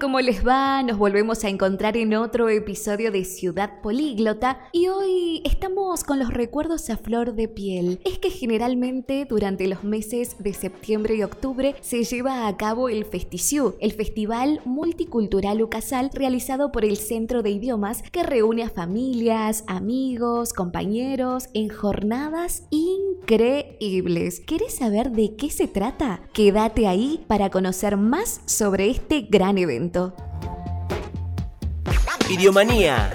¿Cómo les va? Nos volvemos a encontrar en otro episodio de Ciudad Políglota y hoy estamos con los recuerdos a flor de piel. Es que generalmente durante los meses de septiembre y octubre se lleva a cabo el Festiciú, el festival multicultural ucasal realizado por el Centro de Idiomas que reúne a familias, amigos, compañeros en jornadas increíbles. ¿Quieres saber de qué se trata? Quédate ahí para conocer más sobre este gran evento. Idiomanía.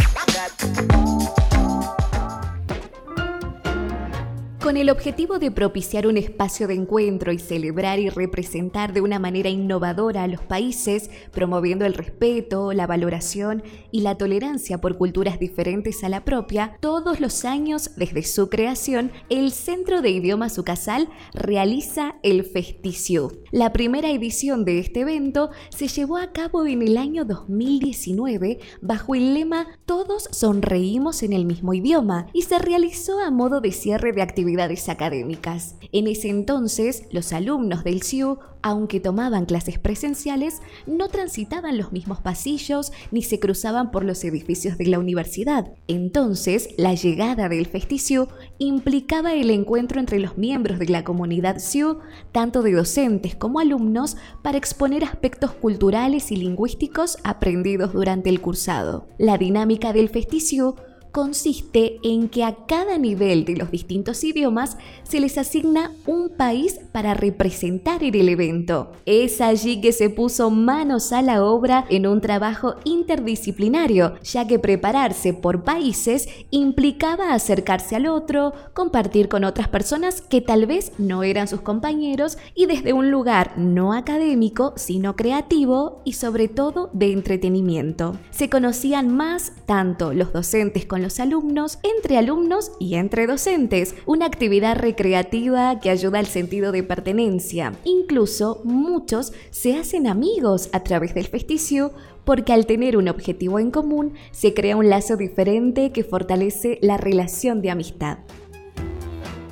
Con el objetivo de propiciar un espacio de encuentro y celebrar y representar de una manera innovadora a los países, promoviendo el respeto, la valoración y la tolerancia por culturas diferentes a la propia, todos los años desde su creación, el Centro de Idiomas Ucasal realiza el Festiciú. La primera edición de este evento se llevó a cabo en el año 2019 bajo el lema Todos sonreímos en el mismo idioma y se realizó a modo de cierre de actividades académicas. En ese entonces, los alumnos del CIU, aunque tomaban clases presenciales, no transitaban los mismos pasillos ni se cruzaban por los edificios de la universidad. Entonces, la llegada del FestiCIU implicaba el encuentro entre los miembros de la comunidad CIU, tanto de docentes como alumnos, para exponer aspectos culturales y lingüísticos aprendidos durante el cursado. La dinámica del FestiCIU consiste en que a cada nivel de los distintos idiomas se les asigna un país para representar en el evento. Es allí que se puso manos a la obra en un trabajo interdisciplinario, ya que prepararse por países implicaba acercarse al otro, compartir con otras personas que tal vez no eran sus compañeros y desde un lugar no académico, sino creativo y sobre todo de entretenimiento. Se conocían más tanto los docentes con los alumnos, entre alumnos y entre docentes, una actividad recreativa que ayuda al sentido de pertenencia. Incluso muchos se hacen amigos a través del festicio porque al tener un objetivo en común se crea un lazo diferente que fortalece la relación de amistad.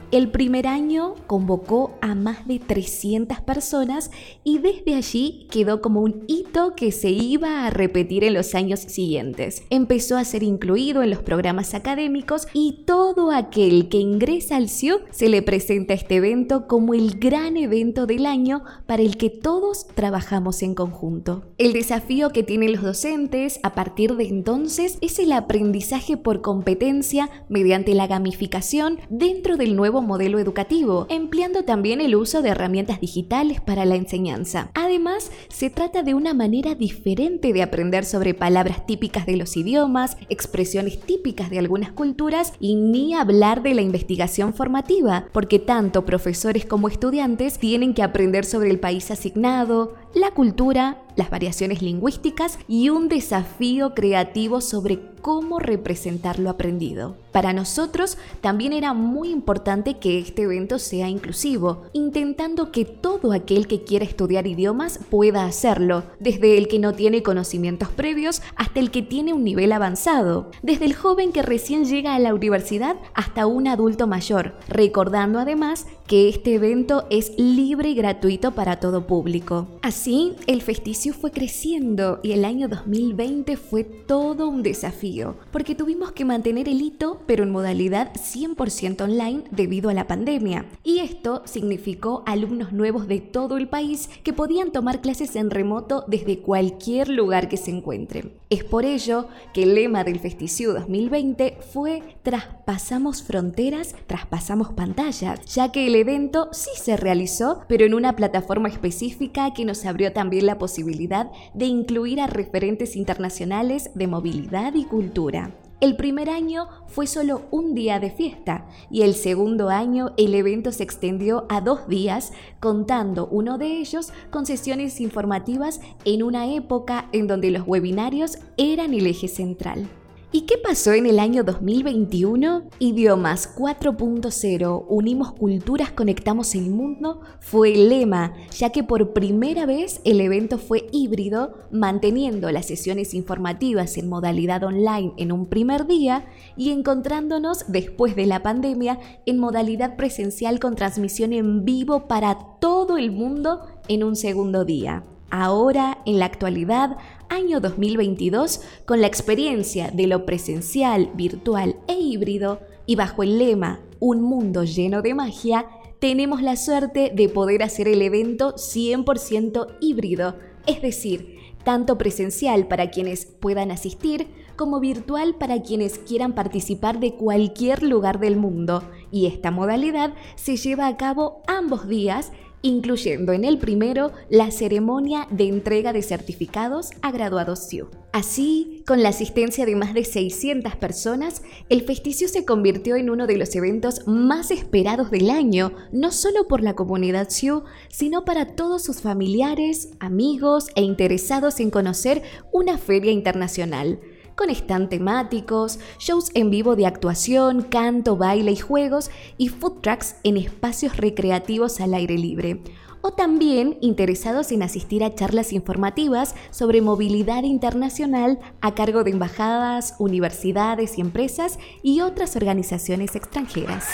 El primer año convocó a más de 300 personas y desde allí quedó como un hito que se iba a repetir en los años siguientes. Empezó a ser incluido en los programas académicos y todo aquel que ingresa al CIO se le presenta este evento como el gran evento del año para el que todos trabajamos en conjunto. El desafío que tienen los docentes a partir de entonces es el aprendizaje por competencia mediante la gamificación dentro del nuevo modelo educativo, empleando también el uso de herramientas digitales para la enseñanza. Además, se trata de una manera diferente de aprender sobre palabras típicas de los idiomas, expresiones típicas de algunas culturas y ni hablar de la investigación formativa, porque tanto profesores como estudiantes tienen que aprender sobre el país asignado, la cultura, las variaciones lingüísticas y un desafío creativo sobre cómo representar lo aprendido. Para nosotros también era muy importante que este evento sea inclusivo, intentando que todo aquel que quiera estudiar idiomas pueda hacerlo, desde el que no tiene conocimientos previos hasta el que tiene un nivel avanzado, desde el joven que recién llega a la universidad hasta un adulto mayor, recordando además que este evento es libre y gratuito para todo público. El festicio fue creciendo y el año 2020 fue todo un desafío, porque tuvimos que mantener el hito, pero en modalidad 100% online debido a la pandemia. Y esto significó alumnos nuevos de todo el país que podían tomar clases en remoto desde cualquier lugar que se encuentren. Es por ello que el lema del Festicio 2020 fue Traspasamos fronteras, traspasamos pantallas, ya que el evento sí se realizó, pero en una plataforma específica que nos abrió también la posibilidad de incluir a referentes internacionales de movilidad y cultura. El primer año fue solo un día de fiesta y el segundo año el evento se extendió a dos días, contando uno de ellos con sesiones informativas en una época en donde los webinarios eran el eje central. ¿Y qué pasó en el año 2021? Idiomas 4.0, unimos culturas, conectamos el mundo, fue el lema, ya que por primera vez el evento fue híbrido, manteniendo las sesiones informativas en modalidad online en un primer día y encontrándonos después de la pandemia en modalidad presencial con transmisión en vivo para todo el mundo en un segundo día. Ahora, en la actualidad, año 2022, con la experiencia de lo presencial, virtual e híbrido, y bajo el lema Un mundo lleno de magia, tenemos la suerte de poder hacer el evento 100% híbrido, es decir, tanto presencial para quienes puedan asistir como virtual para quienes quieran participar de cualquier lugar del mundo. Y esta modalidad se lleva a cabo ambos días incluyendo en el primero la ceremonia de entrega de certificados a graduados SIU. Así, con la asistencia de más de 600 personas, el Festicio se convirtió en uno de los eventos más esperados del año, no solo por la comunidad SIU, sino para todos sus familiares, amigos e interesados en conocer una feria internacional con stand temáticos, shows en vivo de actuación, canto, baile y juegos y food trucks en espacios recreativos al aire libre. O también interesados en asistir a charlas informativas sobre movilidad internacional a cargo de embajadas, universidades y empresas y otras organizaciones extranjeras.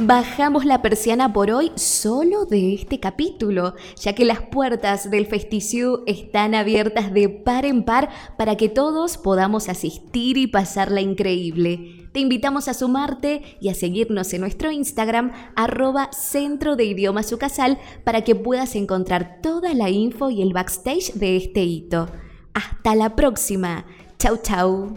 Bajamos la persiana por hoy solo de este capítulo, ya que las puertas del Festiciu están abiertas de par en par para que todos podamos asistir y pasarla increíble. Te invitamos a sumarte y a seguirnos en nuestro Instagram, arroba Centro de para que puedas encontrar toda la info y el backstage de este hito. Hasta la próxima. Chau, chau.